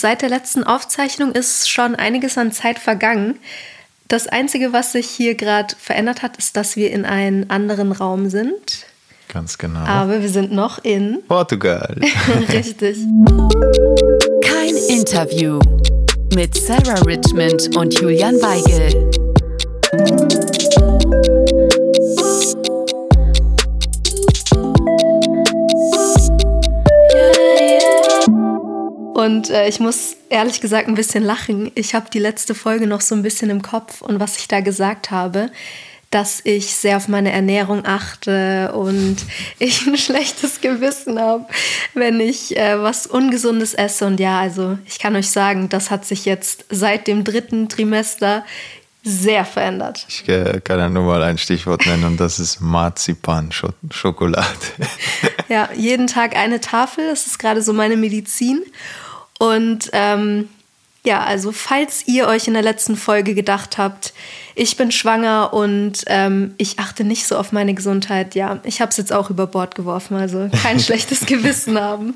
seit der letzten Aufzeichnung ist schon einiges an Zeit vergangen. Das Einzige, was sich hier gerade verändert hat, ist, dass wir in einem anderen Raum sind. Ganz genau. Aber wir sind noch in Portugal. Richtig. Kein Interview mit Sarah Richmond und Julian Weigel. Und äh, ich muss ehrlich gesagt ein bisschen lachen. Ich habe die letzte Folge noch so ein bisschen im Kopf und was ich da gesagt habe, dass ich sehr auf meine Ernährung achte und ich ein schlechtes Gewissen habe, wenn ich äh, was Ungesundes esse. Und ja, also ich kann euch sagen, das hat sich jetzt seit dem dritten Trimester sehr verändert. Ich äh, kann ja nur mal ein Stichwort nennen und das ist Marzipan-Schokolade. ja, jeden Tag eine Tafel, das ist gerade so meine Medizin. Und ähm, ja, also falls ihr euch in der letzten Folge gedacht habt, ich bin schwanger und ähm, ich achte nicht so auf meine Gesundheit, ja, ich habe es jetzt auch über Bord geworfen, also kein schlechtes Gewissen haben.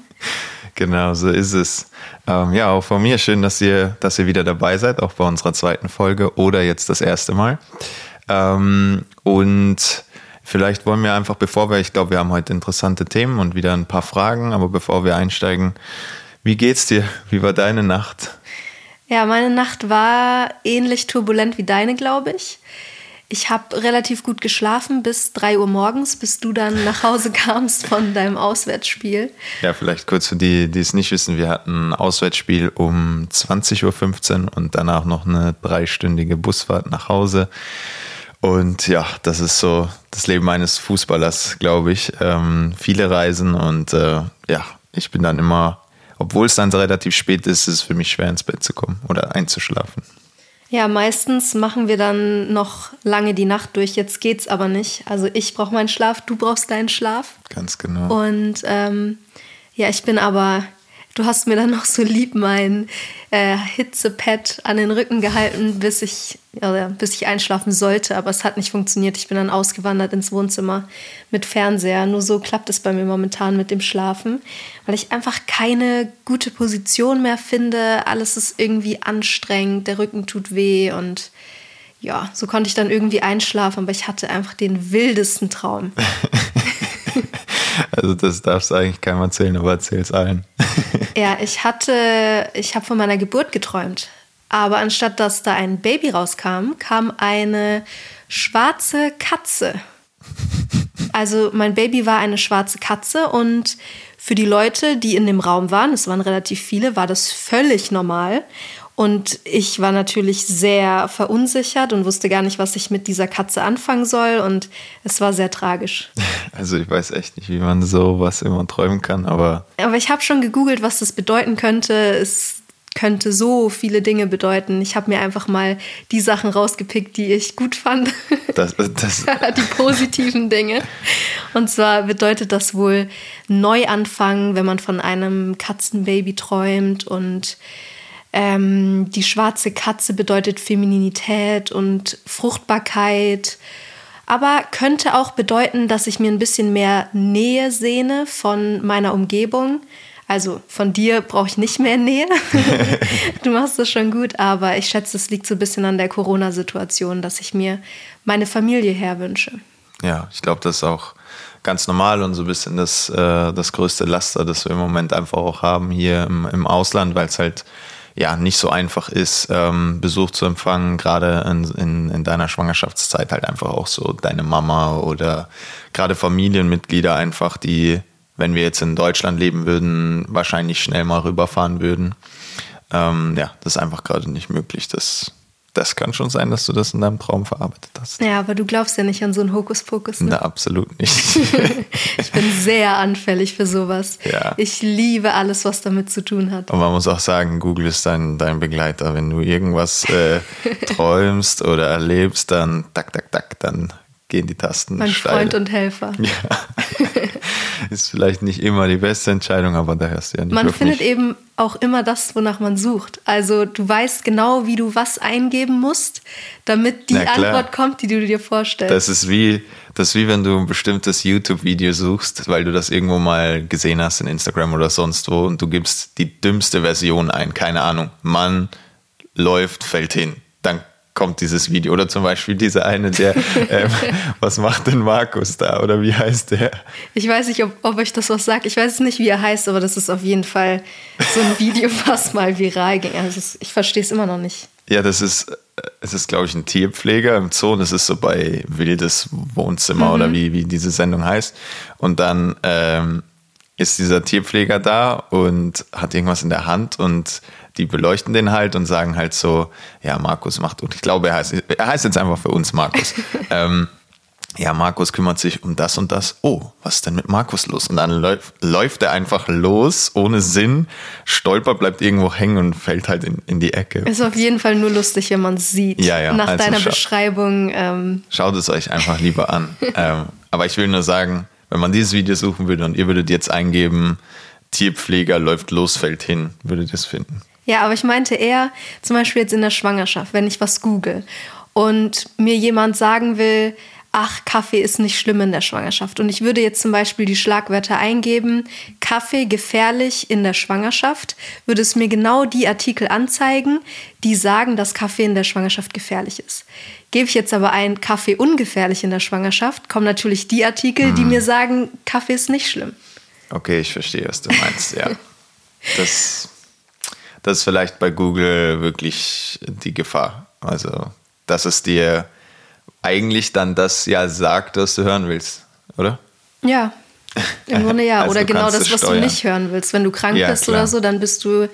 Genau, so ist es. Ähm, ja, auch von mir schön, dass ihr, dass ihr wieder dabei seid, auch bei unserer zweiten Folge oder jetzt das erste Mal. Ähm, und vielleicht wollen wir einfach, bevor wir, ich glaube, wir haben heute interessante Themen und wieder ein paar Fragen, aber bevor wir einsteigen, wie geht's dir? Wie war deine Nacht? Ja, meine Nacht war ähnlich turbulent wie deine, glaube ich. Ich habe relativ gut geschlafen bis 3 Uhr morgens, bis du dann nach Hause kamst von deinem Auswärtsspiel. Ja, vielleicht kurz für die, die es nicht wissen. Wir hatten ein Auswärtsspiel um 20.15 Uhr und danach noch eine dreistündige Busfahrt nach Hause. Und ja, das ist so das Leben eines Fußballers, glaube ich. Ähm, viele Reisen und äh, ja, ich bin dann immer obwohl es dann relativ spät ist, ist es für mich schwer ins Bett zu kommen oder einzuschlafen. Ja, meistens machen wir dann noch lange die Nacht durch. Jetzt geht's aber nicht. Also ich brauche meinen Schlaf, du brauchst deinen Schlaf. Ganz genau. Und ähm, ja, ich bin aber Du hast mir dann noch so lieb mein äh, Hitzepad an den Rücken gehalten, bis ich, ja, bis ich einschlafen sollte, aber es hat nicht funktioniert. Ich bin dann ausgewandert ins Wohnzimmer mit Fernseher. Nur so klappt es bei mir momentan mit dem Schlafen, weil ich einfach keine gute Position mehr finde. Alles ist irgendwie anstrengend, der Rücken tut weh und ja, so konnte ich dann irgendwie einschlafen, aber ich hatte einfach den wildesten Traum. Also das darfst du eigentlich keinem erzählen, aber erzähl es allen. ja, ich hatte, ich habe von meiner Geburt geträumt. Aber anstatt dass da ein Baby rauskam, kam eine schwarze Katze. Also mein Baby war eine schwarze Katze und für die Leute, die in dem Raum waren, es waren relativ viele, war das völlig normal. Und ich war natürlich sehr verunsichert und wusste gar nicht, was ich mit dieser Katze anfangen soll. Und es war sehr tragisch. Also ich weiß echt nicht, wie man sowas immer träumen kann, aber. Aber ich habe schon gegoogelt, was das bedeuten könnte. Es könnte so viele Dinge bedeuten. Ich habe mir einfach mal die Sachen rausgepickt, die ich gut fand. Das, das die positiven Dinge. Und zwar bedeutet das wohl Neuanfang, wenn man von einem Katzenbaby träumt und ähm, die schwarze Katze bedeutet Femininität und Fruchtbarkeit. Aber könnte auch bedeuten, dass ich mir ein bisschen mehr Nähe sehne von meiner Umgebung. Also von dir brauche ich nicht mehr Nähe. du machst das schon gut, aber ich schätze, es liegt so ein bisschen an der Corona-Situation, dass ich mir meine Familie herwünsche. Ja, ich glaube, das ist auch ganz normal und so ein bisschen das, äh, das größte Laster, das wir im Moment einfach auch haben hier im, im Ausland, weil es halt ja nicht so einfach ist, ähm, Besuch zu empfangen, gerade in, in, in deiner Schwangerschaftszeit halt einfach auch so deine Mama oder gerade Familienmitglieder einfach, die, wenn wir jetzt in Deutschland leben würden, wahrscheinlich schnell mal rüberfahren würden. Ähm, ja, das ist einfach gerade nicht möglich. Das das kann schon sein, dass du das in deinem Traum verarbeitet hast. Ja, aber du glaubst ja nicht an so einen Hokuspokus. Ne? Na, absolut nicht. ich bin sehr anfällig für sowas. Ja. Ich liebe alles, was damit zu tun hat. Und man muss auch sagen, Google ist dein, dein Begleiter. Wenn du irgendwas äh, träumst oder erlebst, dann tak, tak, tak, dann gehen die Tasten. Mein steil. Freund und Helfer. Ja. ist vielleicht nicht immer die beste Entscheidung, aber da hast du ja nicht. Man findet eben auch immer das, wonach man sucht. Also du weißt genau, wie du was eingeben musst, damit die Antwort kommt, die du dir vorstellst. Das ist wie, das ist wie wenn du ein bestimmtes YouTube-Video suchst, weil du das irgendwo mal gesehen hast in Instagram oder sonst wo und du gibst die dümmste Version ein, keine Ahnung. Mann läuft, fällt hin. Dann kommt dieses Video. Oder zum Beispiel dieser eine, der, ähm, was macht denn Markus da? Oder wie heißt der? Ich weiß nicht, ob, ob euch das was sagt. Ich weiß nicht, wie er heißt, aber das ist auf jeden Fall so ein Video, was mal viral ging. Also ich verstehe es immer noch nicht. Ja, das ist, es ist, glaube ich, ein Tierpfleger im Zoo. Das ist so bei Wildes Wohnzimmer mhm. oder wie, wie diese Sendung heißt. Und dann ähm, ist dieser Tierpfleger da und hat irgendwas in der Hand und die beleuchten den halt und sagen halt so, ja, Markus macht, und ich glaube, er heißt, er heißt jetzt einfach für uns Markus. ähm, ja, Markus kümmert sich um das und das. Oh, was ist denn mit Markus los? Und dann läuft, läuft er einfach los, ohne Sinn, stolpert, bleibt irgendwo hängen und fällt halt in, in die Ecke. Ist auf jeden Fall nur lustig, wenn man es sieht. Ja, ja. Nach also deiner Beschreibung. Ähm Schaut es euch einfach lieber an. ähm, aber ich will nur sagen, wenn man dieses Video suchen würde und ihr würdet jetzt eingeben, Tierpfleger läuft los, fällt hin, würdet ihr es finden. Ja, aber ich meinte eher zum Beispiel jetzt in der Schwangerschaft, wenn ich was google und mir jemand sagen will, ach, Kaffee ist nicht schlimm in der Schwangerschaft. Und ich würde jetzt zum Beispiel die Schlagwörter eingeben, Kaffee gefährlich in der Schwangerschaft, würde es mir genau die Artikel anzeigen, die sagen, dass Kaffee in der Schwangerschaft gefährlich ist. Gebe ich jetzt aber ein Kaffee ungefährlich in der Schwangerschaft, kommen natürlich die Artikel, die mir sagen, Kaffee ist nicht schlimm. Okay, ich verstehe, was du meinst, ja. Das das ist vielleicht bei Google wirklich die Gefahr. Also, dass es dir eigentlich dann das ja sagt, was du hören willst, oder? Ja, im Grunde ja. also oder genau das, was du nicht hören willst. Wenn du krank ja, bist klar. oder so, dann bist du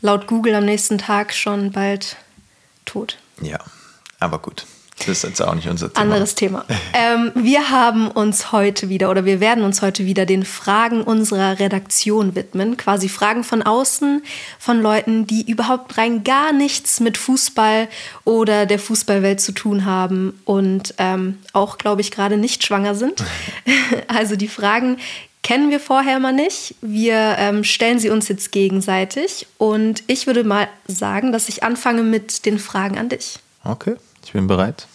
laut Google am nächsten Tag schon bald tot. Ja, aber gut. Das ist jetzt auch nicht unser Thema. Anderes Thema. Ähm, wir haben uns heute wieder oder wir werden uns heute wieder den Fragen unserer Redaktion widmen. Quasi Fragen von außen, von Leuten, die überhaupt rein gar nichts mit Fußball oder der Fußballwelt zu tun haben und ähm, auch, glaube ich, gerade nicht schwanger sind. also die Fragen kennen wir vorher mal nicht. Wir ähm, stellen sie uns jetzt gegenseitig und ich würde mal sagen, dass ich anfange mit den Fragen an dich. Okay. Ich bin bereit.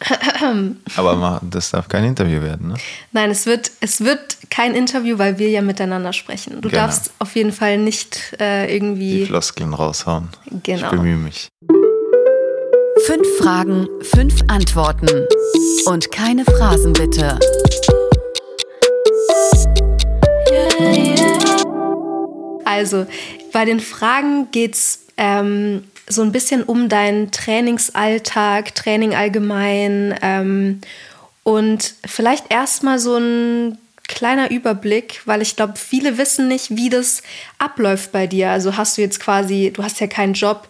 Aber das darf kein Interview werden, ne? Nein, es wird, es wird kein Interview, weil wir ja miteinander sprechen. Du genau. darfst auf jeden Fall nicht äh, irgendwie. Die Floskeln raushauen. Genau. Ich bemühe mich. Fünf Fragen, fünf Antworten. Und keine Phrasen bitte. Also, bei den Fragen geht's ähm, so ein bisschen um deinen Trainingsalltag, Training allgemein ähm, und vielleicht erstmal so ein kleiner Überblick, weil ich glaube, viele wissen nicht, wie das abläuft bei dir. Also hast du jetzt quasi, du hast ja keinen Job,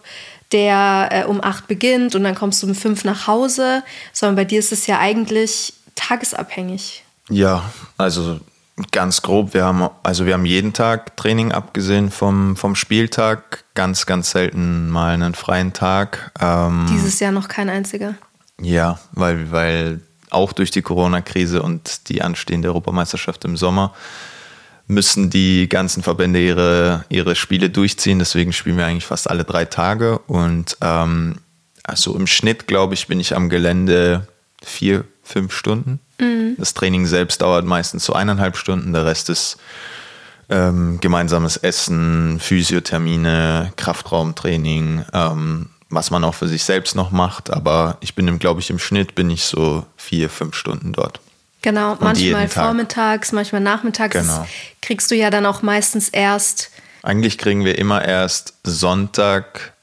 der äh, um acht beginnt und dann kommst du um fünf nach Hause, sondern bei dir ist es ja eigentlich tagesabhängig. Ja, also Ganz grob, wir haben, also wir haben jeden Tag Training abgesehen vom, vom Spieltag, ganz, ganz selten mal einen freien Tag. Ähm, Dieses Jahr noch kein einziger. Ja, weil, weil auch durch die Corona-Krise und die anstehende Europameisterschaft im Sommer müssen die ganzen Verbände ihre, ihre Spiele durchziehen. Deswegen spielen wir eigentlich fast alle drei Tage. Und ähm, also im Schnitt, glaube ich, bin ich am Gelände vier, fünf Stunden. Mhm. Das Training selbst dauert meistens so eineinhalb Stunden, der Rest ist ähm, gemeinsames Essen, Physiothermine, Kraftraumtraining, ähm, was man auch für sich selbst noch macht. Aber ich bin, glaube ich, im Schnitt bin ich so vier, fünf Stunden dort. Genau, Und manchmal vormittags, manchmal nachmittags. Genau. kriegst du ja dann auch meistens erst. Eigentlich kriegen wir immer erst Sonntagabend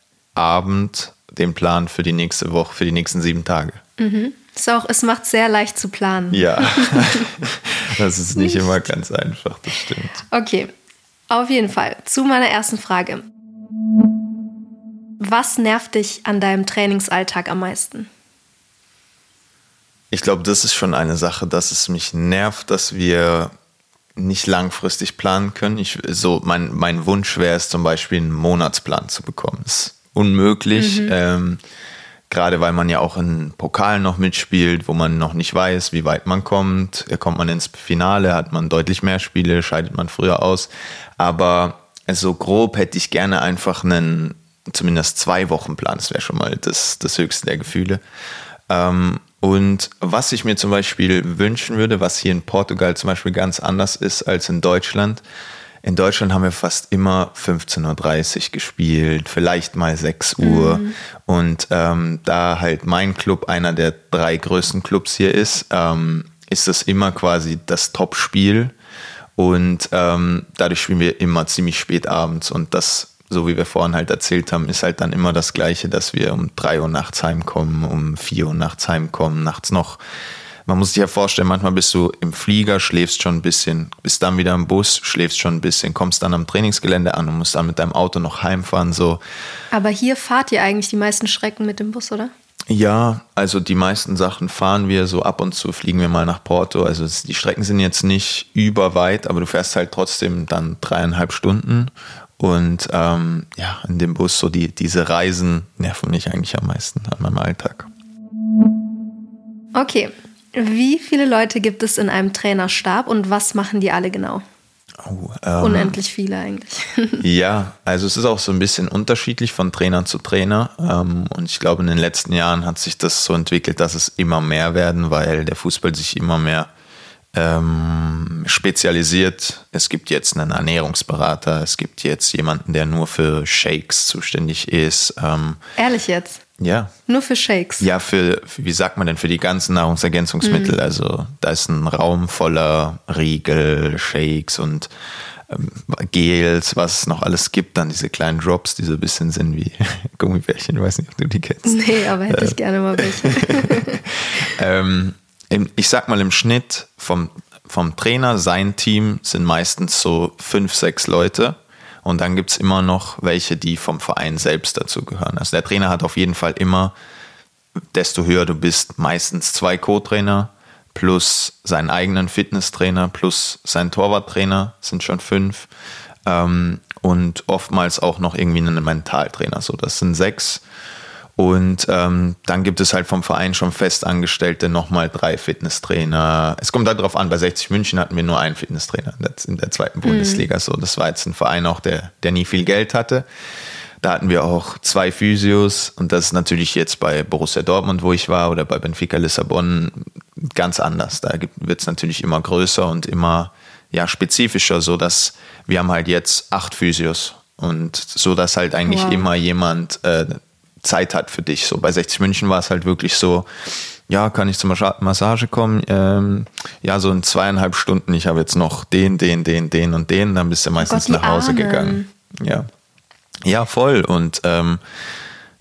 den Plan für die nächste Woche, für die nächsten sieben Tage. Mhm. Ist auch, es macht sehr leicht zu planen. Ja, das ist nicht, nicht immer ganz einfach, das stimmt. Okay, auf jeden Fall. Zu meiner ersten Frage. Was nervt dich an deinem Trainingsalltag am meisten? Ich glaube, das ist schon eine Sache, dass es mich nervt, dass wir nicht langfristig planen können. Ich, so mein, mein Wunsch wäre es zum Beispiel, einen Monatsplan zu bekommen. Das ist unmöglich. Mhm. Ähm, Gerade weil man ja auch in Pokalen noch mitspielt, wo man noch nicht weiß, wie weit man kommt. Kommt man ins Finale, hat man deutlich mehr Spiele, scheidet man früher aus. Aber so grob hätte ich gerne einfach einen, zumindest zwei Wochen Plan. Das wäre schon mal das, das höchste der Gefühle. Ähm, und was ich mir zum Beispiel wünschen würde, was hier in Portugal zum Beispiel ganz anders ist als in Deutschland, in Deutschland haben wir fast immer 15.30 Uhr gespielt, vielleicht mal 6 Uhr. Mhm. Und ähm, da halt mein Club einer der drei größten Clubs hier ist, ähm, ist das immer quasi das Top-Spiel. Und ähm, dadurch spielen wir immer ziemlich spät abends. Und das, so wie wir vorhin halt erzählt haben, ist halt dann immer das Gleiche, dass wir um 3 Uhr nachts heimkommen, um 4 Uhr nachts heimkommen, nachts noch man muss sich ja vorstellen, manchmal bist du im Flieger, schläfst schon ein bisschen, bist dann wieder im Bus, schläfst schon ein bisschen, kommst dann am Trainingsgelände an und musst dann mit deinem Auto noch heimfahren. So. Aber hier fahrt ihr eigentlich die meisten Strecken mit dem Bus, oder? Ja, also die meisten Sachen fahren wir so ab und zu, fliegen wir mal nach Porto. Also die Strecken sind jetzt nicht überweit, aber du fährst halt trotzdem dann dreieinhalb Stunden. Und ähm, ja, in dem Bus so die, diese Reisen nerven mich eigentlich am meisten an meinem Alltag. Okay, wie viele Leute gibt es in einem Trainerstab und was machen die alle genau? Oh, ähm, Unendlich viele eigentlich. ja, also es ist auch so ein bisschen unterschiedlich von Trainer zu Trainer. Ähm, und ich glaube, in den letzten Jahren hat sich das so entwickelt, dass es immer mehr werden, weil der Fußball sich immer mehr ähm, spezialisiert. Es gibt jetzt einen Ernährungsberater, es gibt jetzt jemanden, der nur für Shakes zuständig ist. Ähm, Ehrlich jetzt? Ja. Nur für Shakes? Ja, für, wie sagt man denn, für die ganzen Nahrungsergänzungsmittel. Mhm. Also da ist ein Raum voller Riegel, Shakes und ähm, Gels, was es noch alles gibt. Dann diese kleinen Drops, die so ein bisschen sind wie Gummibärchen. Ich weiß nicht, ob du die kennst. Nee, aber hätte äh, ich gerne mal welche. ähm, ich sag mal im Schnitt vom, vom Trainer, sein Team sind meistens so fünf, sechs Leute und dann gibt es immer noch welche, die vom Verein selbst dazu gehören. Also der Trainer hat auf jeden Fall immer, desto höher du bist, meistens zwei Co-Trainer plus seinen eigenen Fitnesstrainer plus seinen Torwarttrainer sind schon fünf. Ähm, und oftmals auch noch irgendwie einen Mentaltrainer. So, das sind sechs. Und ähm, dann gibt es halt vom Verein schon Festangestellte nochmal drei Fitnesstrainer. Es kommt halt darauf an, bei 60 München hatten wir nur einen Fitnesstrainer in der zweiten Bundesliga. Mhm. So, das war jetzt ein Verein auch, der, der nie viel Geld hatte. Da hatten wir auch zwei Physios und das ist natürlich jetzt bei Borussia Dortmund, wo ich war, oder bei Benfica Lissabon ganz anders. Da wird es natürlich immer größer und immer ja, spezifischer, so dass wir haben halt jetzt acht Physios und so dass halt eigentlich wow. immer jemand äh, Zeit hat für dich. So bei 60 München war es halt wirklich so, ja, kann ich zur Massage kommen? Ähm, ja, so in zweieinhalb Stunden. Ich habe jetzt noch den, den, den, den und den. Dann bist du meistens oh Gott, nach Hause Armen. gegangen. Ja, ja, voll. Und ähm,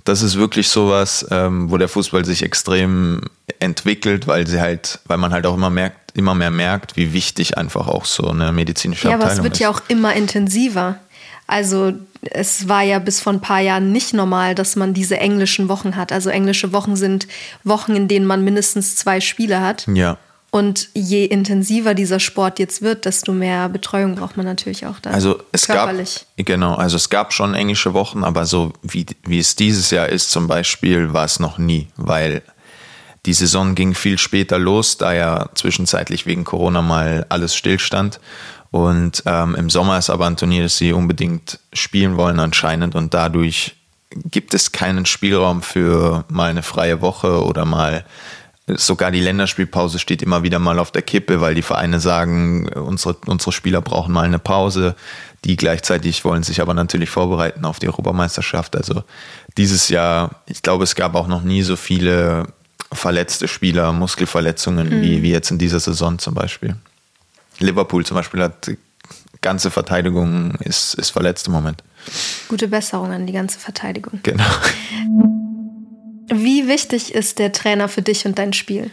das ist wirklich sowas, ähm, wo der Fußball sich extrem entwickelt, weil sie halt, weil man halt auch immer merkt, immer mehr merkt, wie wichtig einfach auch so eine medizinische ja, Abteilung ist. Ja, aber es wird ist. ja auch immer intensiver. Also es war ja bis vor ein paar Jahren nicht normal, dass man diese englischen Wochen hat. Also englische Wochen sind Wochen, in denen man mindestens zwei Spiele hat. Ja. Und je intensiver dieser Sport jetzt wird, desto mehr Betreuung braucht man natürlich auch da. Also es körperlich. gab genau, also es gab schon englische Wochen, aber so wie, wie es dieses Jahr ist zum Beispiel, war es noch nie, weil die Saison ging viel später los, da ja zwischenzeitlich wegen Corona mal alles stillstand. Und ähm, im Sommer ist aber ein Turnier, das sie unbedingt spielen wollen anscheinend. Und dadurch gibt es keinen Spielraum für mal eine freie Woche oder mal sogar die Länderspielpause steht immer wieder mal auf der Kippe, weil die Vereine sagen, unsere, unsere Spieler brauchen mal eine Pause. Die gleichzeitig wollen sich aber natürlich vorbereiten auf die Europameisterschaft. Also dieses Jahr, ich glaube, es gab auch noch nie so viele verletzte Spieler, Muskelverletzungen mhm. wie, wie jetzt in dieser Saison zum Beispiel. Liverpool zum Beispiel hat die ganze Verteidigung ist, ist verletzt im Moment. Gute Besserung an die ganze Verteidigung. Genau. Wie wichtig ist der Trainer für dich und dein Spiel?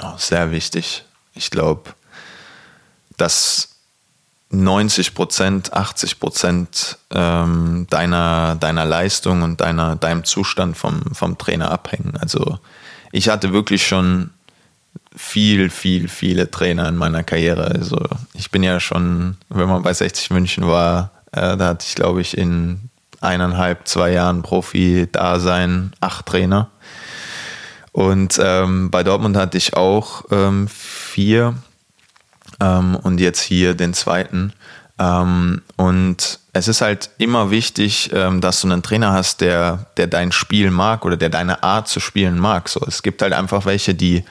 Oh, sehr wichtig. Ich glaube, dass 90 Prozent, 80 Prozent ähm, deiner, deiner Leistung und deiner, deinem Zustand vom, vom Trainer abhängen. Also ich hatte wirklich schon viel, viel, viele Trainer in meiner Karriere. Also ich bin ja schon, wenn man bei 60 München war, äh, da hatte ich, glaube ich, in eineinhalb, zwei Jahren Profi-Dasein, acht Trainer. Und ähm, bei Dortmund hatte ich auch ähm, vier ähm, und jetzt hier den zweiten. Ähm, und es ist halt immer wichtig, ähm, dass du einen Trainer hast, der, der dein Spiel mag oder der deine Art zu spielen mag. So, es gibt halt einfach welche, die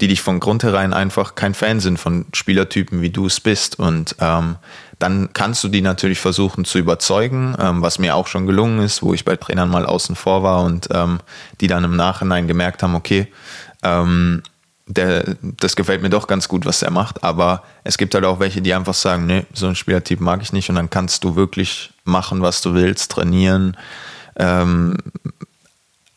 die dich von Grund herein einfach kein Fan sind von Spielertypen, wie du es bist. Und ähm, dann kannst du die natürlich versuchen zu überzeugen, ähm, was mir auch schon gelungen ist, wo ich bei Trainern mal außen vor war und ähm, die dann im Nachhinein gemerkt haben, okay, ähm, der, das gefällt mir doch ganz gut, was er macht. Aber es gibt halt auch welche, die einfach sagen, nee, so ein Spielertyp mag ich nicht. Und dann kannst du wirklich machen, was du willst, trainieren, ähm,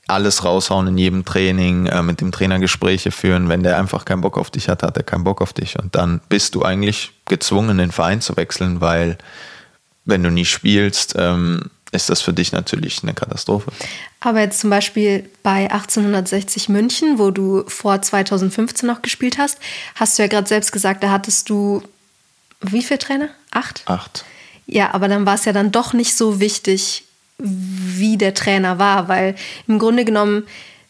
alles raushauen in jedem Training, äh, mit dem Trainer Gespräche führen. Wenn der einfach keinen Bock auf dich hat, hat er keinen Bock auf dich. Und dann bist du eigentlich gezwungen, den Verein zu wechseln, weil wenn du nie spielst, ähm, ist das für dich natürlich eine Katastrophe. Aber jetzt zum Beispiel bei 1860 München, wo du vor 2015 noch gespielt hast, hast du ja gerade selbst gesagt, da hattest du wie viele Trainer? Acht? Acht. Ja, aber dann war es ja dann doch nicht so wichtig, wie der Trainer war, weil im Grunde genommen,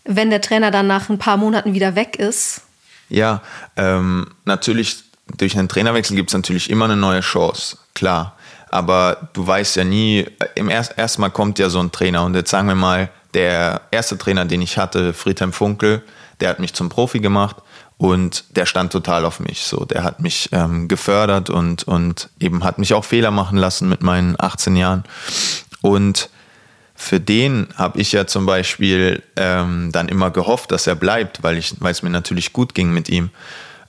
wenn der Trainer dann nach ein paar Monaten wieder weg ist. Ja, ähm, natürlich, durch einen Trainerwechsel gibt es natürlich immer eine neue Chance, klar. Aber du weißt ja nie, im erst, erstmal kommt ja so ein Trainer und jetzt sagen wir mal, der erste Trainer, den ich hatte, Friedhelm Funkel, der hat mich zum Profi gemacht und der stand total auf mich. So, der hat mich ähm, gefördert und, und eben hat mich auch Fehler machen lassen mit meinen 18 Jahren. Und für den habe ich ja zum Beispiel ähm, dann immer gehofft, dass er bleibt, weil es mir natürlich gut ging mit ihm.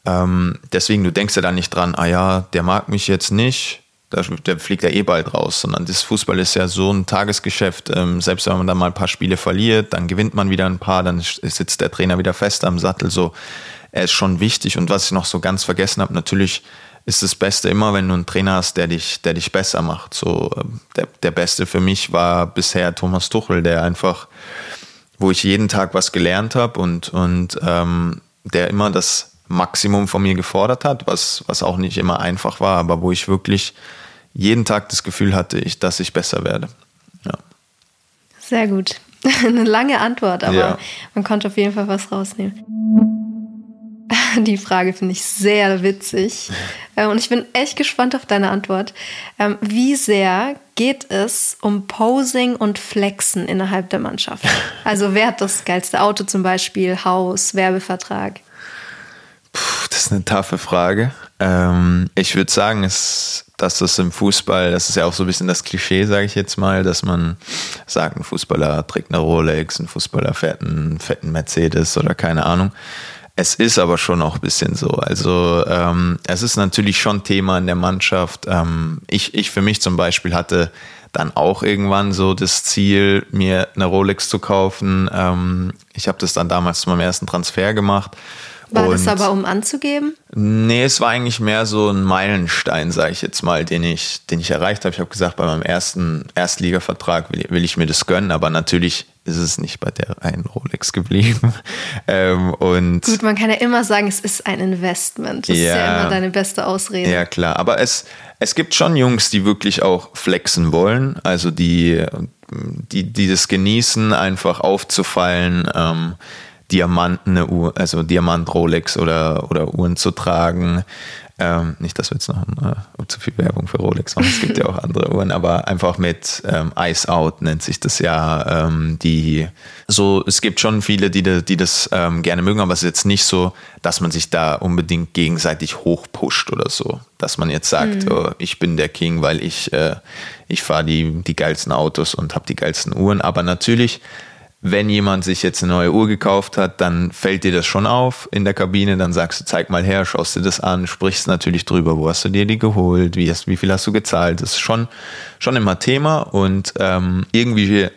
Ähm, deswegen, du denkst ja dann nicht dran, ah ja, der mag mich jetzt nicht, der, der fliegt ja eh bald raus, sondern das Fußball ist ja so ein Tagesgeschäft. Ähm, selbst wenn man dann mal ein paar Spiele verliert, dann gewinnt man wieder ein paar, dann sitzt der Trainer wieder fest am Sattel. So, er ist schon wichtig. Und was ich noch so ganz vergessen habe, natürlich ist das Beste immer, wenn du einen Trainer hast, der dich, der dich besser macht. So, ähm, der, der Beste für mich war bisher Thomas Tuchel, der einfach, wo ich jeden Tag was gelernt habe und, und ähm, der immer das Maximum von mir gefordert hat, was, was auch nicht immer einfach war, aber wo ich wirklich jeden Tag das Gefühl hatte, ich, dass ich besser werde. Ja. Sehr gut. Eine lange Antwort, aber ja. man konnte auf jeden Fall was rausnehmen. Die Frage finde ich sehr witzig. Äh, und ich bin echt gespannt auf deine Antwort. Ähm, wie sehr geht es um Posing und Flexen innerhalb der Mannschaft? Also wer hat das geilste Auto zum Beispiel, Haus, Werbevertrag? Puh, das ist eine taffe Frage. Ähm, ich würde sagen, dass das im Fußball, das ist ja auch so ein bisschen das Klischee, sage ich jetzt mal, dass man sagt, ein Fußballer trägt eine Rolex, ein Fußballer fährt einen fetten Mercedes oder keine Ahnung. Es ist aber schon auch ein bisschen so. Also ähm, es ist natürlich schon Thema in der Mannschaft. Ähm, ich, ich für mich zum Beispiel hatte dann auch irgendwann so das Ziel, mir eine Rolex zu kaufen. Ähm, ich habe das dann damals zu meinem ersten Transfer gemacht war und, das aber, um anzugeben? Nee, es war eigentlich mehr so ein Meilenstein, sage ich jetzt mal, den ich, den ich erreicht habe. Ich habe gesagt, bei meinem ersten Erstligavertrag will, will, ich mir das gönnen, aber natürlich ist es nicht bei der einen Rolex geblieben. ähm, und Gut, man kann ja immer sagen, es ist ein Investment. Das ja, ist ja immer deine beste Ausrede. Ja, klar. Aber es, es gibt schon Jungs, die wirklich auch flexen wollen, also die, die, die das genießen, einfach aufzufallen. Ähm, Diamanten, eine Uhr, also Diamant Rolex oder, oder Uhren zu tragen. Ähm, nicht, dass wir jetzt noch äh, zu viel Werbung für Rolex machen, es gibt ja auch andere Uhren, aber einfach mit ähm, Ice Out nennt sich das ja. Ähm, die so, es gibt schon viele, die, die das ähm, gerne mögen, aber es ist jetzt nicht so, dass man sich da unbedingt gegenseitig hochpusht oder so. Dass man jetzt sagt, mhm. oh, ich bin der King, weil ich, äh, ich fahre die, die geilsten Autos und habe die geilsten Uhren. Aber natürlich wenn jemand sich jetzt eine neue Uhr gekauft hat, dann fällt dir das schon auf in der Kabine, dann sagst du, zeig mal her, schaust dir das an, sprichst natürlich drüber, wo hast du dir die geholt, wie, hast, wie viel hast du gezahlt, das ist schon, schon immer Thema. Und ähm, irgendwie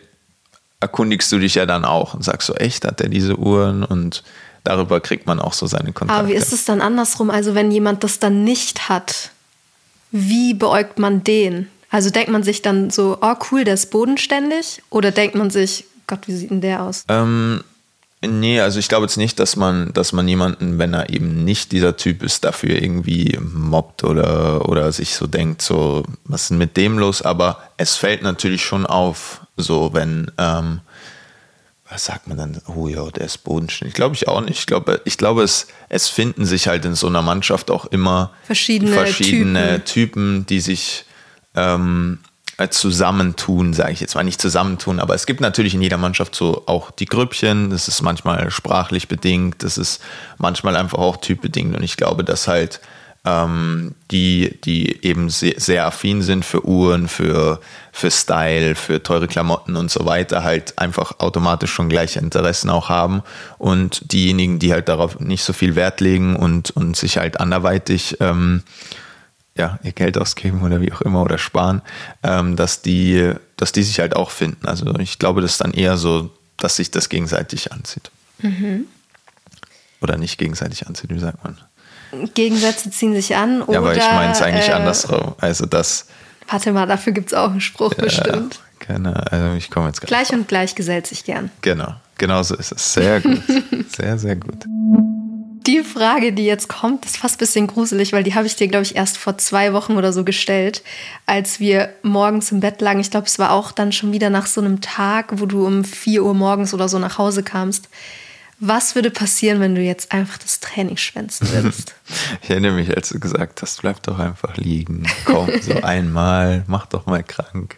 erkundigst du dich ja dann auch und sagst so, echt, hat der diese Uhren? Und darüber kriegt man auch so seine Kontakte. Aber wie ist es dann andersrum, also wenn jemand das dann nicht hat, wie beäugt man den? Also denkt man sich dann so, oh cool, der ist bodenständig? Oder denkt man sich, Gott, wie sieht denn der aus? Ähm, Nee, also ich glaube jetzt nicht, dass man, dass man jemanden, wenn er eben nicht dieser Typ ist, dafür irgendwie mobbt oder, oder sich so denkt, so, was ist denn mit dem los? Aber es fällt natürlich schon auf, so wenn, ähm, was sagt man dann? Oh ja, der ist bodenständig. Glaube ich auch nicht. Ich glaube, ich glaube es, es finden sich halt in so einer Mannschaft auch immer verschiedene, verschiedene Typen. Typen, die sich ähm, äh, zusammentun, sage ich jetzt mal. Nicht zusammentun, aber es gibt natürlich in jeder Mannschaft so auch die Grüppchen, das ist manchmal sprachlich bedingt, das ist manchmal einfach auch typbedingt. Und ich glaube, dass halt ähm, die, die eben sehr, sehr, affin sind für Uhren, für, für Style, für teure Klamotten und so weiter, halt einfach automatisch schon gleiche Interessen auch haben. Und diejenigen, die halt darauf nicht so viel Wert legen und, und sich halt anderweitig ähm, ja, ihr Geld ausgeben oder wie auch immer oder sparen, ähm, dass, die, dass die sich halt auch finden. Also ich glaube, das ist dann eher so, dass sich das gegenseitig anzieht. Mhm. Oder nicht gegenseitig anzieht, wie sagt man? Gegensätze ziehen sich an. Oder, ja, aber ich meine es eigentlich äh, andersrum. Also das. Warte mal, dafür gibt es auch einen Spruch ja, bestimmt. Keine, also ich komme jetzt Gleich und gleich gesellt sich gern. Genau, genau so ist es. Sehr gut. sehr, sehr gut. Die Frage, die jetzt kommt, ist fast ein bisschen gruselig, weil die habe ich dir, glaube ich, erst vor zwei Wochen oder so gestellt, als wir morgens im Bett lagen. Ich glaube, es war auch dann schon wieder nach so einem Tag, wo du um 4 Uhr morgens oder so nach Hause kamst. Was würde passieren, wenn du jetzt einfach das Training schwänzen würdest? ich erinnere mich, als du gesagt hast, bleib doch einfach liegen. Komm, so einmal, mach doch mal krank.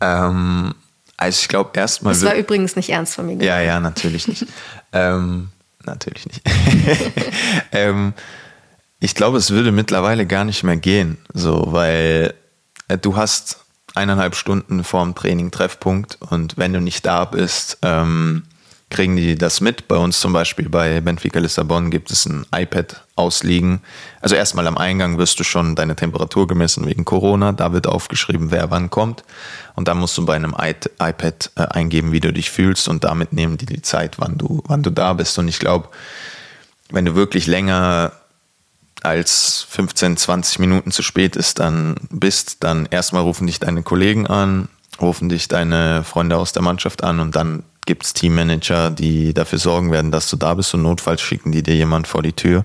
Ähm, also ich glaube erstmal. Das war übrigens nicht ernst von mir. Ja, ja, natürlich nicht. ähm, natürlich nicht. ähm, ich glaube, es würde mittlerweile gar nicht mehr gehen, so, weil äh, du hast eineinhalb Stunden vorm Training Treffpunkt und wenn du nicht da bist, ähm, kriegen die das mit. Bei uns zum Beispiel bei Benfica Lissabon gibt es ein iPad ausliegen. Also erstmal am Eingang wirst du schon deine Temperatur gemessen wegen Corona. Da wird aufgeschrieben, wer wann kommt. Und dann musst du bei einem iPad äh, eingeben, wie du dich fühlst und damit nehmen die die Zeit, wann du, wann du da bist. Und ich glaube, wenn du wirklich länger als 15, 20 Minuten zu spät ist, dann bist, dann erstmal rufen dich deine Kollegen an, rufen dich deine Freunde aus der Mannschaft an und dann gibt es Teammanager, die dafür sorgen werden, dass du da bist und notfalls schicken die dir jemand vor die Tür,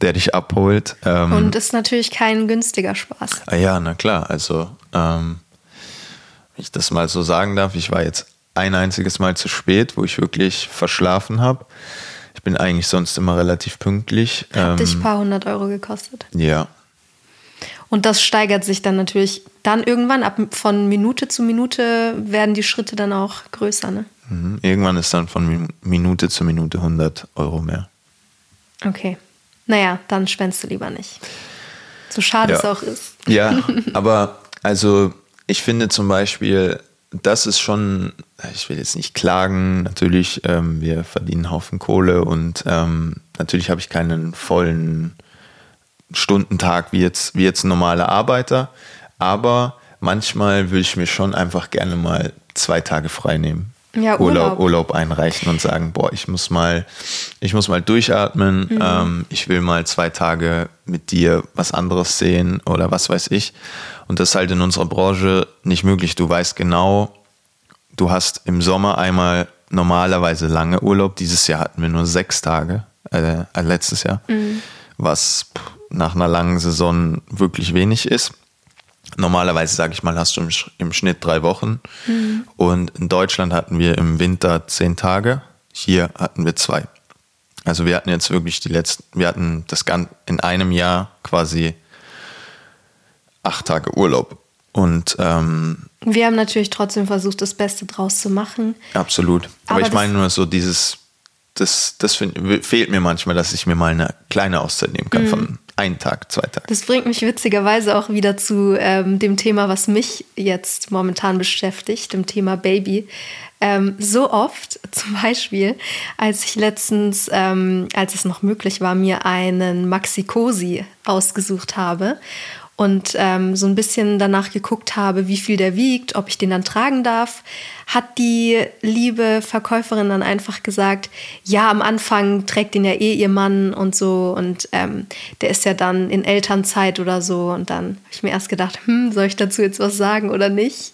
der dich abholt. Ähm, und ist natürlich kein günstiger Spaß. Ah ja, na klar. Also, ähm, wenn ich das mal so sagen darf, ich war jetzt ein einziges Mal zu spät, wo ich wirklich verschlafen habe. Ich bin eigentlich sonst immer relativ pünktlich. Hat ähm, dich ein paar hundert Euro gekostet. Ja. Und das steigert sich dann natürlich dann irgendwann, ab von Minute zu Minute werden die Schritte dann auch größer, ne? Mhm. Irgendwann ist dann von Minute zu Minute 100 Euro mehr. Okay. Naja, dann spendest du lieber nicht. So schade ja. es auch ist. Ja, aber also ich finde zum Beispiel, das ist schon, ich will jetzt nicht klagen, natürlich, ähm, wir verdienen einen Haufen Kohle und ähm, natürlich habe ich keinen vollen Stundentag wie jetzt, wie jetzt ein normaler Arbeiter, aber manchmal würde ich mir schon einfach gerne mal zwei Tage frei nehmen ja, Urlaub. Urlaub. Einreichen und sagen, boah, ich muss mal, ich muss mal durchatmen, mhm. ähm, ich will mal zwei Tage mit dir was anderes sehen oder was weiß ich. Und das ist halt in unserer Branche nicht möglich. Du weißt genau, du hast im Sommer einmal normalerweise lange Urlaub. Dieses Jahr hatten wir nur sechs Tage, äh, äh letztes Jahr, mhm. was nach einer langen Saison wirklich wenig ist. Normalerweise, sage ich mal, hast du im, im Schnitt drei Wochen. Mhm. Und in Deutschland hatten wir im Winter zehn Tage. Hier hatten wir zwei. Also wir hatten jetzt wirklich die letzten, wir hatten das Ganze in einem Jahr quasi acht Tage Urlaub. Und ähm, wir haben natürlich trotzdem versucht, das Beste draus zu machen. Absolut. Aber, Aber ich meine nur so dieses, das, das find, fehlt mir manchmal, dass ich mir mal eine kleine Auszeit nehmen kann mhm. von ein Tag, zwei Tage. Das bringt mich witzigerweise auch wieder zu ähm, dem Thema, was mich jetzt momentan beschäftigt, dem Thema Baby. Ähm, so oft, zum Beispiel, als ich letztens, ähm, als es noch möglich war, mir einen Maxi Cosi ausgesucht habe und ähm, so ein bisschen danach geguckt habe, wie viel der wiegt, ob ich den dann tragen darf, hat die liebe Verkäuferin dann einfach gesagt, ja, am Anfang trägt den ja eh ihr Mann und so. Und ähm, der ist ja dann in Elternzeit oder so. Und dann habe ich mir erst gedacht, hm, soll ich dazu jetzt was sagen oder nicht?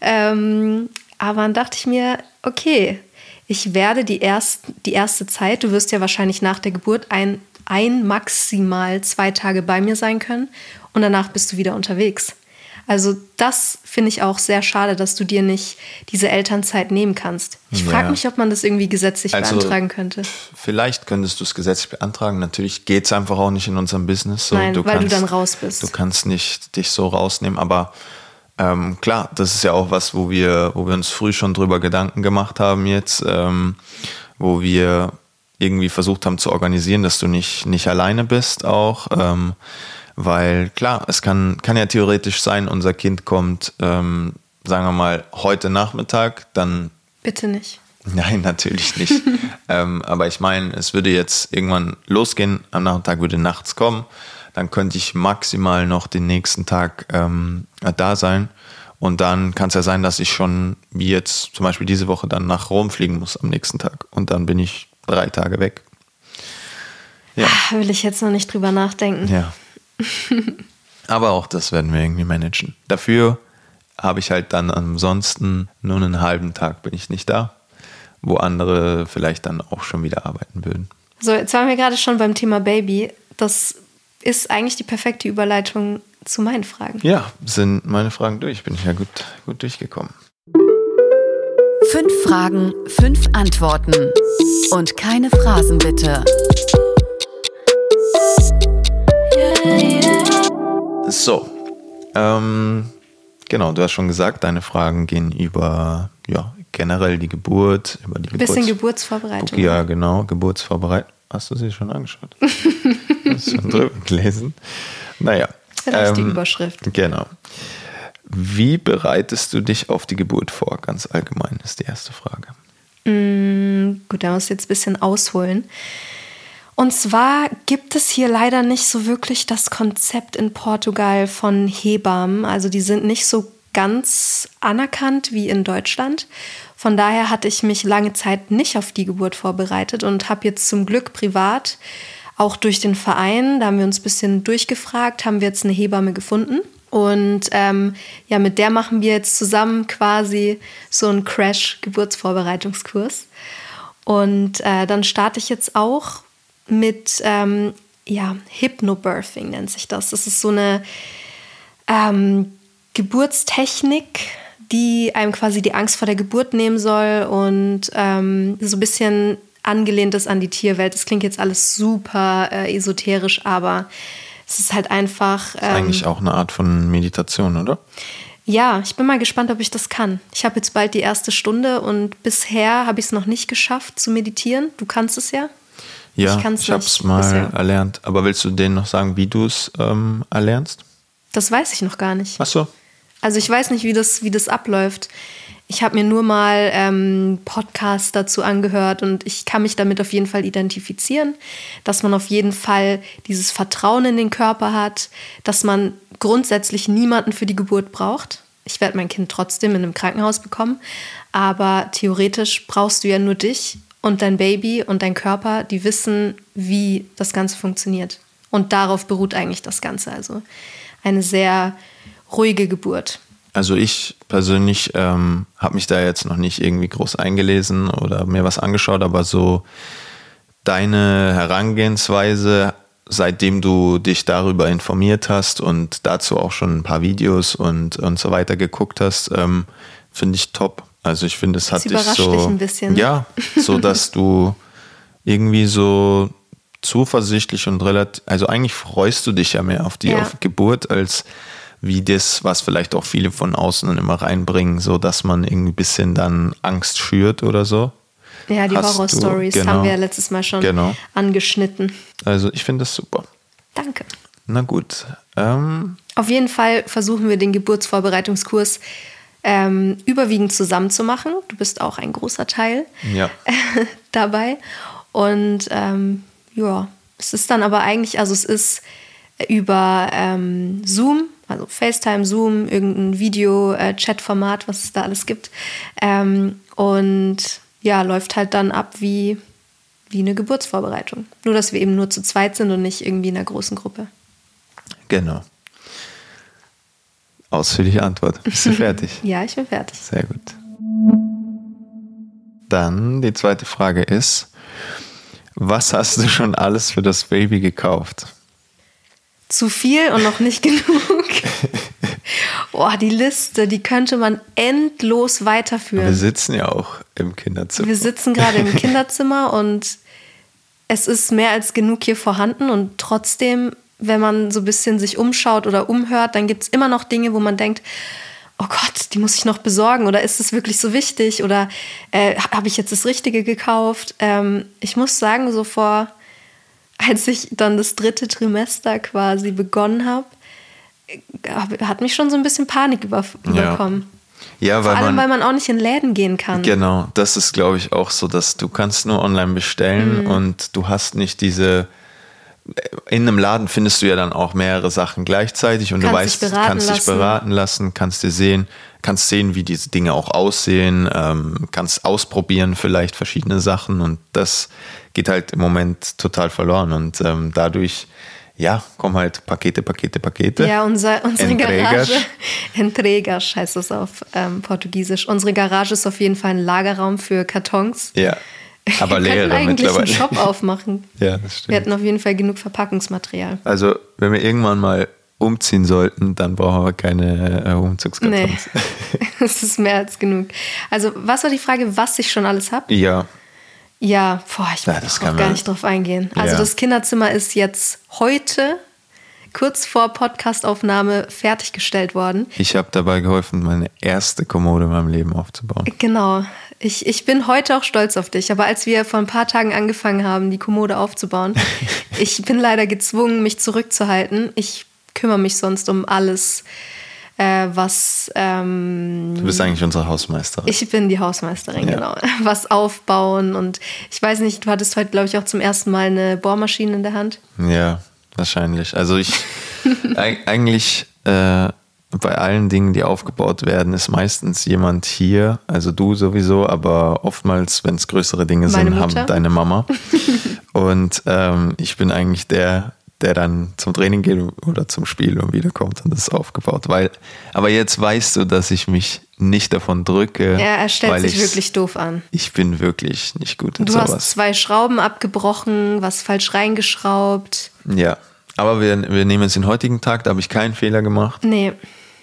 Ähm, aber dann dachte ich mir, okay, ich werde die, erst, die erste Zeit, du wirst ja wahrscheinlich nach der Geburt ein, ein, maximal zwei Tage bei mir sein können und danach bist du wieder unterwegs. Also das finde ich auch sehr schade, dass du dir nicht diese Elternzeit nehmen kannst. Ich frage ja. mich, ob man das irgendwie gesetzlich also, beantragen könnte. Vielleicht könntest du es gesetzlich beantragen. Natürlich geht es einfach auch nicht in unserem Business. So, Nein, du weil kannst, du dann raus bist. Du kannst nicht dich so rausnehmen, aber ähm, klar, das ist ja auch was, wo wir, wo wir uns früh schon drüber Gedanken gemacht haben jetzt, ähm, wo wir irgendwie versucht haben zu organisieren, dass du nicht, nicht alleine bist auch. Ähm, weil klar, es kann, kann ja theoretisch sein, unser Kind kommt, ähm, sagen wir mal, heute Nachmittag, dann. Bitte nicht. Nein, natürlich nicht. ähm, aber ich meine, es würde jetzt irgendwann losgehen, am Nachmittag würde nachts kommen, dann könnte ich maximal noch den nächsten Tag ähm, da sein. Und dann kann es ja sein, dass ich schon, wie jetzt zum Beispiel diese Woche, dann nach Rom fliegen muss am nächsten Tag. Und dann bin ich drei Tage weg. Ja. Ah, will ich jetzt noch nicht drüber nachdenken. Ja. Aber auch das werden wir irgendwie managen. Dafür habe ich halt dann ansonsten nur einen halben Tag bin ich nicht da, wo andere vielleicht dann auch schon wieder arbeiten würden. So, jetzt waren wir gerade schon beim Thema Baby. Das ist eigentlich die perfekte Überleitung zu meinen Fragen. Ja, sind meine Fragen durch. Bin ich ja gut, gut durchgekommen. Fünf Fragen, fünf Antworten. Und keine Phrasen bitte. So, ähm, genau, du hast schon gesagt, deine Fragen gehen über ja, generell die Geburt, über die Geburts Bisschen Geburtsvorbereitung. Ja, genau, Geburtsvorbereitung. Hast du sie schon angeschaut? hast du schon drüber gelesen? Naja. Vielleicht ähm, die Überschrift. Genau. Wie bereitest du dich auf die Geburt vor? Ganz allgemein ist die erste Frage. Mm, gut, da muss ich jetzt ein bisschen ausholen. Und zwar gibt es hier leider nicht so wirklich das Konzept in Portugal von Hebammen. Also die sind nicht so ganz anerkannt wie in Deutschland. Von daher hatte ich mich lange Zeit nicht auf die Geburt vorbereitet und habe jetzt zum Glück privat, auch durch den Verein, da haben wir uns ein bisschen durchgefragt, haben wir jetzt eine Hebamme gefunden. Und ähm, ja, mit der machen wir jetzt zusammen quasi so einen Crash-Geburtsvorbereitungskurs. Und äh, dann starte ich jetzt auch mit ähm, ja, Hypnobirthing nennt sich das. Das ist so eine ähm, Geburtstechnik, die einem quasi die Angst vor der Geburt nehmen soll und ähm, so ein bisschen angelehnt ist an die Tierwelt. Das klingt jetzt alles super äh, esoterisch, aber es ist halt einfach. Ähm, ist eigentlich auch eine Art von Meditation, oder? Ja, ich bin mal gespannt, ob ich das kann. Ich habe jetzt bald die erste Stunde und bisher habe ich es noch nicht geschafft zu meditieren. Du kannst es ja. Ja, ich, ich habe es mal bisher. erlernt. Aber willst du denen noch sagen, wie du es ähm, erlernst? Das weiß ich noch gar nicht. Ach so. Also ich weiß nicht, wie das, wie das abläuft. Ich habe mir nur mal ähm, Podcasts dazu angehört und ich kann mich damit auf jeden Fall identifizieren, dass man auf jeden Fall dieses Vertrauen in den Körper hat, dass man grundsätzlich niemanden für die Geburt braucht. Ich werde mein Kind trotzdem in einem Krankenhaus bekommen, aber theoretisch brauchst du ja nur dich und dein Baby und dein Körper, die wissen, wie das Ganze funktioniert. Und darauf beruht eigentlich das Ganze. Also eine sehr ruhige Geburt. Also ich persönlich ähm, habe mich da jetzt noch nicht irgendwie groß eingelesen oder mir was angeschaut, aber so deine Herangehensweise, seitdem du dich darüber informiert hast und dazu auch schon ein paar Videos und, und so weiter geguckt hast, ähm, finde ich top. Also ich finde, es hat dich so, dich ein bisschen. ja, so dass du irgendwie so zuversichtlich und relativ, also eigentlich freust du dich ja mehr auf die ja. auf Geburt als wie das, was vielleicht auch viele von außen immer reinbringen, so dass man irgendwie ein bisschen dann Angst schürt oder so. Ja, die Horror-Stories genau, haben wir ja letztes Mal schon genau. angeschnitten. Also ich finde das super. Danke. Na gut. Ähm, Auf jeden Fall versuchen wir den Geburtsvorbereitungskurs ähm, überwiegend zusammen zu machen. Du bist auch ein großer Teil ja. dabei. Und ähm, ja, es ist dann aber eigentlich, also es ist über ähm, Zoom, also FaceTime, Zoom, irgendein Video-Chat-Format, was es da alles gibt. Ähm, und ja, läuft halt dann ab wie, wie eine Geburtsvorbereitung. Nur, dass wir eben nur zu zweit sind und nicht irgendwie in einer großen Gruppe. Genau. Ausführliche Antwort. Bist du fertig? ja, ich bin fertig. Sehr gut. Dann die zweite Frage ist, was hast du schon alles für das Baby gekauft? Zu viel und noch nicht genug. Boah, die Liste, die könnte man endlos weiterführen. Wir sitzen ja auch im Kinderzimmer. Wir sitzen gerade im Kinderzimmer und es ist mehr als genug hier vorhanden und trotzdem, wenn man so ein bisschen sich umschaut oder umhört, dann gibt es immer noch Dinge, wo man denkt, oh Gott, die muss ich noch besorgen oder ist es wirklich so wichtig oder äh, habe ich jetzt das Richtige gekauft? Ähm, ich muss sagen, so vor, als ich dann das dritte Trimester quasi begonnen habe, äh, hat mich schon so ein bisschen Panik über, überkommen. Ja. weil Vor allem, man, weil man auch nicht in Läden gehen kann. Genau, das ist, glaube ich, auch so, dass du kannst nur online bestellen mhm. und du hast nicht diese in einem Laden findest du ja dann auch mehrere Sachen gleichzeitig und kannst du weißt, kannst lassen. dich beraten lassen, kannst dir sehen, kannst sehen, wie diese Dinge auch aussehen, ähm, kannst ausprobieren vielleicht verschiedene Sachen und das geht halt im Moment total verloren und ähm, dadurch ja, kommen halt Pakete, Pakete, Pakete. Ja, unser, unsere Garage, Entregas heißt das auf ähm, Portugiesisch. Unsere Garage ist auf jeden Fall ein Lagerraum für Kartons. Ja. Aber wir eigentlich mittlerweile. einen Shop aufmachen. ja, das stimmt. Wir hätten auf jeden Fall genug Verpackungsmaterial. Also, wenn wir irgendwann mal umziehen sollten, dann brauchen wir keine äh, Umzugskartons. Nee, das ist mehr als genug. Also, was war die Frage, was ich schon alles habe? Ja. Ja, boah, ich ja, gar nicht drauf eingehen. Also, ja. das Kinderzimmer ist jetzt heute kurz vor Podcastaufnahme fertiggestellt worden. Ich habe dabei geholfen, meine erste Kommode in meinem Leben aufzubauen. Genau. Ich, ich bin heute auch stolz auf dich, aber als wir vor ein paar Tagen angefangen haben, die Kommode aufzubauen, ich bin leider gezwungen, mich zurückzuhalten. Ich kümmere mich sonst um alles, äh, was. Ähm, du bist eigentlich unsere Hausmeisterin. Ich bin die Hausmeisterin, ja. genau. Was aufbauen und ich weiß nicht, du hattest heute, glaube ich, auch zum ersten Mal eine Bohrmaschine in der Hand. Ja, wahrscheinlich. Also ich eigentlich. Äh, bei allen Dingen, die aufgebaut werden, ist meistens jemand hier, also du sowieso, aber oftmals, wenn es größere Dinge Meine sind, Mutter. haben deine Mama. und ähm, ich bin eigentlich der, der dann zum Training geht oder zum Spiel und wiederkommt und das ist aufgebaut. Weil, aber jetzt weißt du, dass ich mich nicht davon drücke. Ja, er stellt sich wirklich doof an. Ich bin wirklich nicht gut in du sowas. Du hast zwei Schrauben abgebrochen, was falsch reingeschraubt. Ja, aber wir, wir nehmen es den heutigen Tag, da habe ich keinen Fehler gemacht. Nee.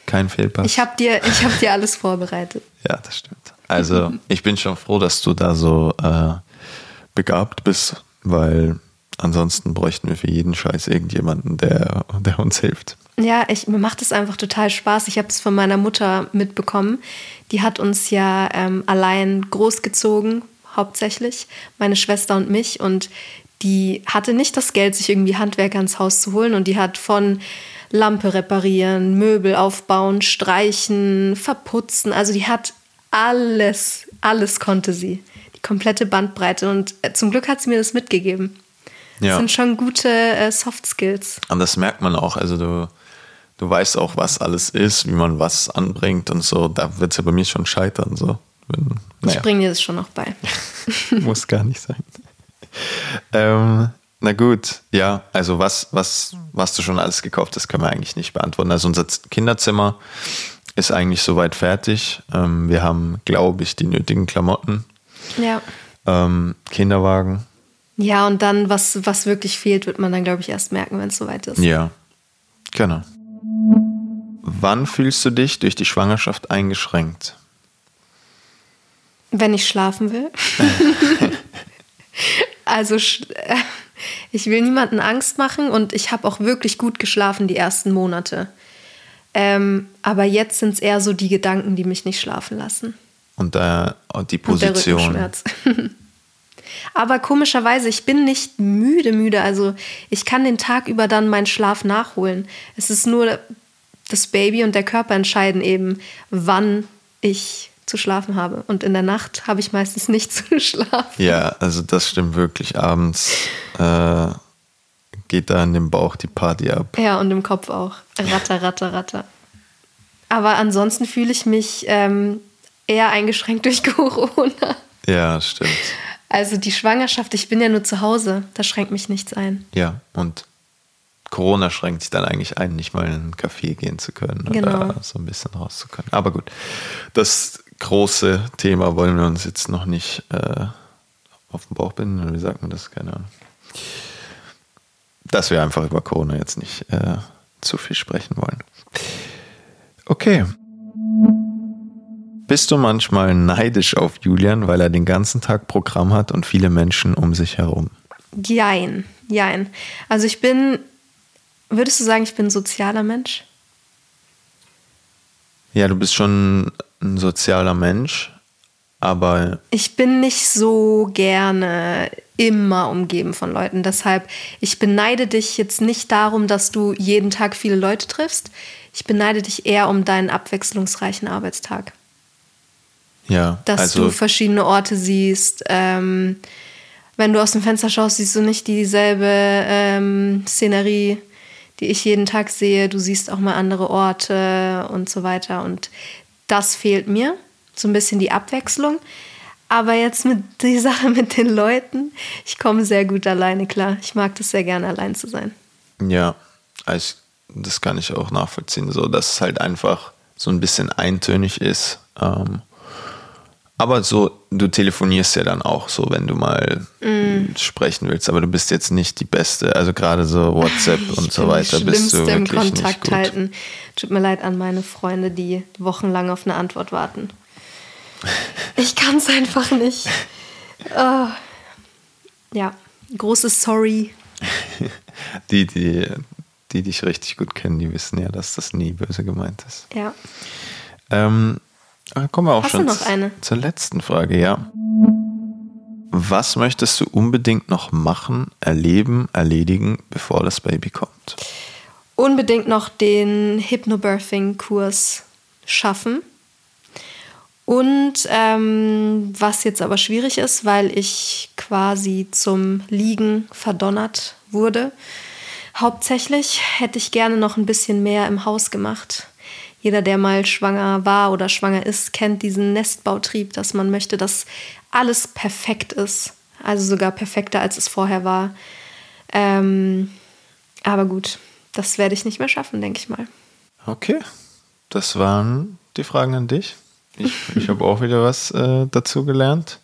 Kein Fehlpass. Ich habe dir, hab dir alles vorbereitet. ja, das stimmt. Also ich bin schon froh, dass du da so äh, begabt bist, weil ansonsten bräuchten wir für jeden Scheiß irgendjemanden, der, der uns hilft. Ja, ich, mir macht es einfach total Spaß. Ich habe es von meiner Mutter mitbekommen. Die hat uns ja ähm, allein großgezogen, hauptsächlich, meine Schwester und mich. Und die hatte nicht das Geld, sich irgendwie Handwerker ins Haus zu holen. Und die hat von Lampe reparieren, Möbel aufbauen, streichen, verputzen. Also die hat alles, alles konnte sie. Die komplette Bandbreite. Und äh, zum Glück hat sie mir das mitgegeben. Ja. Das sind schon gute äh, Soft Skills. Und das merkt man auch. Also du, du weißt auch, was alles ist, wie man was anbringt und so. Da wird es ja bei mir schon scheitern. So. Wenn, naja. Ich bringe dir das schon noch bei. Muss gar nicht sein. Ähm, na gut, ja, also was, was, was du schon alles gekauft hast, können wir eigentlich nicht beantworten. Also unser Kinderzimmer ist eigentlich soweit fertig. Ähm, wir haben, glaube ich, die nötigen Klamotten. Ja. Ähm, Kinderwagen. Ja, und dann, was, was wirklich fehlt, wird man dann, glaube ich, erst merken, wenn es soweit ist. Ja, genau. Wann fühlst du dich durch die Schwangerschaft eingeschränkt? Wenn ich schlafen will. also ich will niemanden Angst machen und ich habe auch wirklich gut geschlafen die ersten Monate. Ähm, aber jetzt sind es eher so die Gedanken, die mich nicht schlafen lassen. Und äh, die Position. Und der aber komischerweise, ich bin nicht müde, müde. Also ich kann den Tag über dann meinen Schlaf nachholen. Es ist nur das Baby und der Körper entscheiden eben, wann ich zu schlafen habe. Und in der Nacht habe ich meistens nicht zu schlafen. Ja, also das stimmt wirklich. Abends äh, geht da in dem Bauch die Party ab. Ja, und im Kopf auch. Ratter, ratter, ratter. Aber ansonsten fühle ich mich ähm, eher eingeschränkt durch Corona. Ja, stimmt. Also die Schwangerschaft, ich bin ja nur zu Hause, da schränkt mich nichts ein. Ja, und Corona schränkt sich dann eigentlich ein, nicht mal in einen Café gehen zu können genau. oder so ein bisschen raus zu können. Aber gut, das große Thema wollen wir uns jetzt noch nicht äh, auf den Bauch binden. Wie sagt man das? Keine Ahnung. Dass wir einfach über Corona jetzt nicht äh, zu viel sprechen wollen. Okay. Bist du manchmal neidisch auf Julian, weil er den ganzen Tag Programm hat und viele Menschen um sich herum? Jein, jein. Also ich bin, würdest du sagen, ich bin ein sozialer Mensch? Ja, du bist schon ein sozialer Mensch, aber. Ich bin nicht so gerne immer umgeben von Leuten. Deshalb, ich beneide dich jetzt nicht darum, dass du jeden Tag viele Leute triffst. Ich beneide dich eher um deinen abwechslungsreichen Arbeitstag. Ja. Dass also du verschiedene Orte siehst. Ähm, wenn du aus dem Fenster schaust, siehst du nicht dieselbe ähm, Szenerie, die ich jeden Tag sehe. Du siehst auch mal andere Orte und so weiter. Und das fehlt mir. So ein bisschen die Abwechslung. Aber jetzt mit die Sache mit den Leuten, ich komme sehr gut alleine klar. Ich mag das sehr gerne, allein zu sein. Ja, also das kann ich auch nachvollziehen, so dass es halt einfach so ein bisschen eintönig ist. Ähm, aber so, du telefonierst ja dann auch so, wenn du mal mm. sprechen willst, aber du bist jetzt nicht die Beste. Also gerade so WhatsApp ich und so weiter bist du wirklich im Kontakt nicht gut. halten. Tut mir leid an meine Freunde, die wochenlang auf eine Antwort warten. Ich kann es einfach nicht. Oh. Ja, großes Sorry. Die, die, die dich richtig gut kennen, die wissen ja, dass das nie böse gemeint ist. Ja. Ähm, Ah, kommen wir auch Hast schon zur letzten Frage, ja. Was möchtest du unbedingt noch machen, erleben, erledigen, bevor das Baby kommt? Unbedingt noch den Hypnobirthing-Kurs schaffen. Und ähm, was jetzt aber schwierig ist, weil ich quasi zum Liegen verdonnert wurde. Hauptsächlich hätte ich gerne noch ein bisschen mehr im Haus gemacht jeder, der mal schwanger war oder schwanger ist, kennt diesen Nestbautrieb, dass man möchte, dass alles perfekt ist. Also sogar perfekter, als es vorher war. Ähm, aber gut, das werde ich nicht mehr schaffen, denke ich mal. Okay, das waren die Fragen an dich. Ich, ich habe auch wieder was äh, dazu gelernt.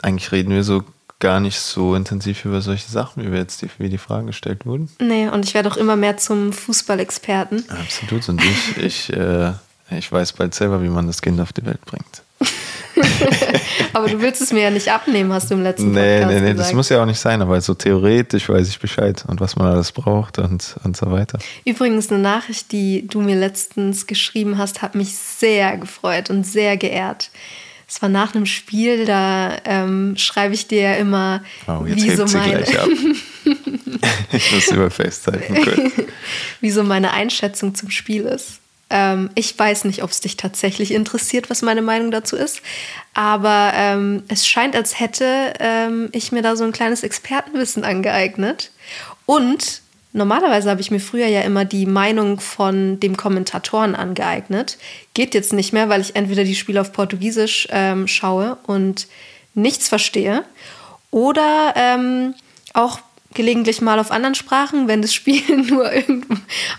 Eigentlich reden wir so gar nicht so intensiv über solche Sachen, wie wir jetzt die, wie die Fragen gestellt wurden. Nee, und ich werde auch immer mehr zum Fußballexperten. Absolut. Und ich, ich, äh, ich weiß bald selber, wie man das Kind auf die Welt bringt. aber du willst es mir ja nicht abnehmen, hast du im letzten nee, Podcast Nee, nee, gesagt. das muss ja auch nicht sein, aber so theoretisch weiß ich Bescheid und was man alles braucht und, und so weiter. Übrigens, eine Nachricht, die du mir letztens geschrieben hast, hat mich sehr gefreut und sehr geehrt es war nach einem Spiel, da ähm, schreibe ich dir ja immer, oh, wie so meine. Ich muss über. Cool. wie so meine Einschätzung zum Spiel ist. Ähm, ich weiß nicht, ob es dich tatsächlich interessiert, was meine Meinung dazu ist, aber ähm, es scheint, als hätte ähm, ich mir da so ein kleines Expertenwissen angeeignet. Und Normalerweise habe ich mir früher ja immer die Meinung von dem Kommentatoren angeeignet. Geht jetzt nicht mehr, weil ich entweder die Spiele auf Portugiesisch ähm, schaue und nichts verstehe oder ähm, auch gelegentlich mal auf anderen Sprachen, wenn das Spiel nur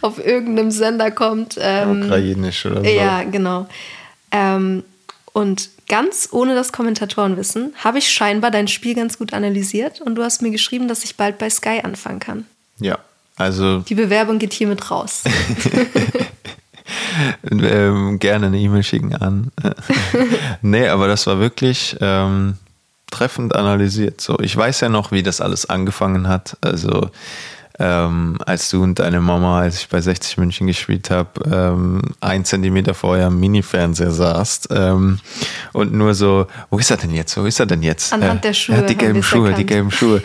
auf irgendeinem Sender kommt. Ähm, Ukrainisch oder so. Ja, genau. Ähm, und ganz ohne das Kommentatorenwissen habe ich scheinbar dein Spiel ganz gut analysiert und du hast mir geschrieben, dass ich bald bei Sky anfangen kann. Ja, also. Die Bewerbung geht hiermit raus. ähm, gerne eine E-Mail schicken an. nee, aber das war wirklich ähm, treffend analysiert. So, ich weiß ja noch, wie das alles angefangen hat. Also ähm, als du und deine Mama, als ich bei 60 München gespielt habe, ähm, ein Zentimeter vorher am Mini-Fernseher saßt ähm, und nur so, wo ist er denn jetzt? Wo ist er denn jetzt? Anhand der Schuhe. Ja, die gelben Schuhe, erkannt. die gelben Schuhe.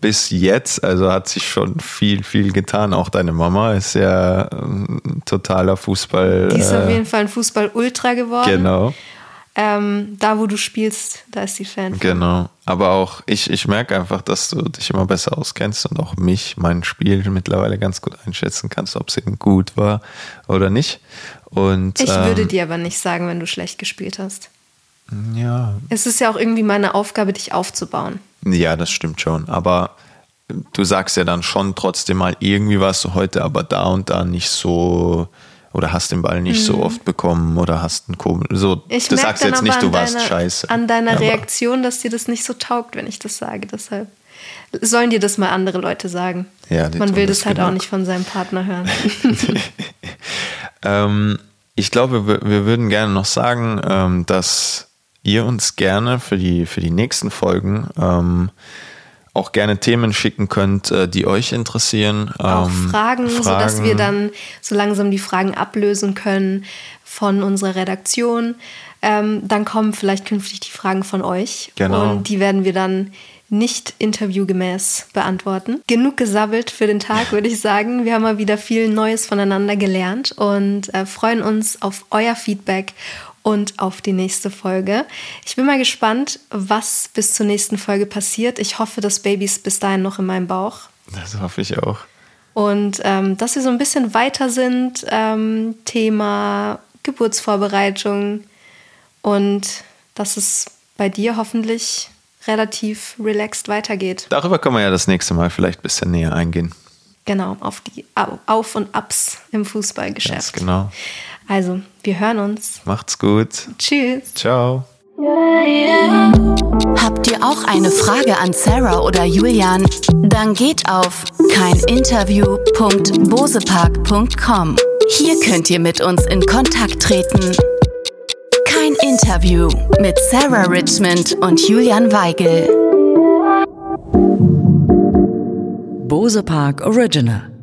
Bis jetzt, also hat sich schon viel, viel getan. Auch deine Mama ist ja ein ähm, totaler Fußball. Die ist äh, auf jeden Fall ein Fußball-Ultra geworden. Genau. Ähm, da, wo du spielst, da ist die Fan. Genau. Aber auch ich, ich merke einfach, dass du dich immer besser auskennst und auch mich, mein Spiel mittlerweile ganz gut einschätzen kannst, ob es eben gut war oder nicht. Und, ich ähm, würde dir aber nicht sagen, wenn du schlecht gespielt hast. Ja. Es ist ja auch irgendwie meine Aufgabe, dich aufzubauen. Ja, das stimmt schon. Aber du sagst ja dann schon trotzdem mal, irgendwie warst du heute aber da und da nicht so oder hast den Ball nicht mhm. so oft bekommen oder hast einen komisch. So, ich du sagst jetzt nicht, du warst deiner, scheiße. An deiner Reaktion, dass dir das nicht so taugt, wenn ich das sage. Deshalb sollen dir das mal andere Leute sagen. Ja, Man will das halt genug. auch nicht von seinem Partner hören. ähm, ich glaube, wir, wir, würden gerne noch sagen, ähm, dass ihr uns gerne für die, für die nächsten Folgen ähm, auch gerne Themen schicken könnt, äh, die euch interessieren. Auch ähm, Fragen, Fragen, sodass wir dann so langsam die Fragen ablösen können von unserer Redaktion. Ähm, dann kommen vielleicht künftig die Fragen von euch. Genau. Und die werden wir dann nicht interviewgemäß beantworten. Genug gesabbelt für den Tag, würde ich sagen. Wir haben mal wieder viel Neues voneinander gelernt und äh, freuen uns auf euer Feedback und auf die nächste Folge. Ich bin mal gespannt, was bis zur nächsten Folge passiert. Ich hoffe, das Baby ist bis dahin noch in meinem Bauch. Das hoffe ich auch. Und ähm, dass wir so ein bisschen weiter sind, ähm, Thema Geburtsvorbereitung und dass es bei dir hoffentlich relativ relaxed weitergeht. Darüber können wir ja das nächste Mal vielleicht ein bisschen näher eingehen. Genau, auf die Auf- und Ups im Fußballgeschäft. Ganz genau. Also, wir hören uns. Macht's gut. Tschüss. Ciao. Habt ihr auch eine Frage an Sarah oder Julian? Dann geht auf keininterview.bosepark.com. Hier könnt ihr mit uns in Kontakt treten. Kein Interview mit Sarah Richmond und Julian Weigel. Bose Park Original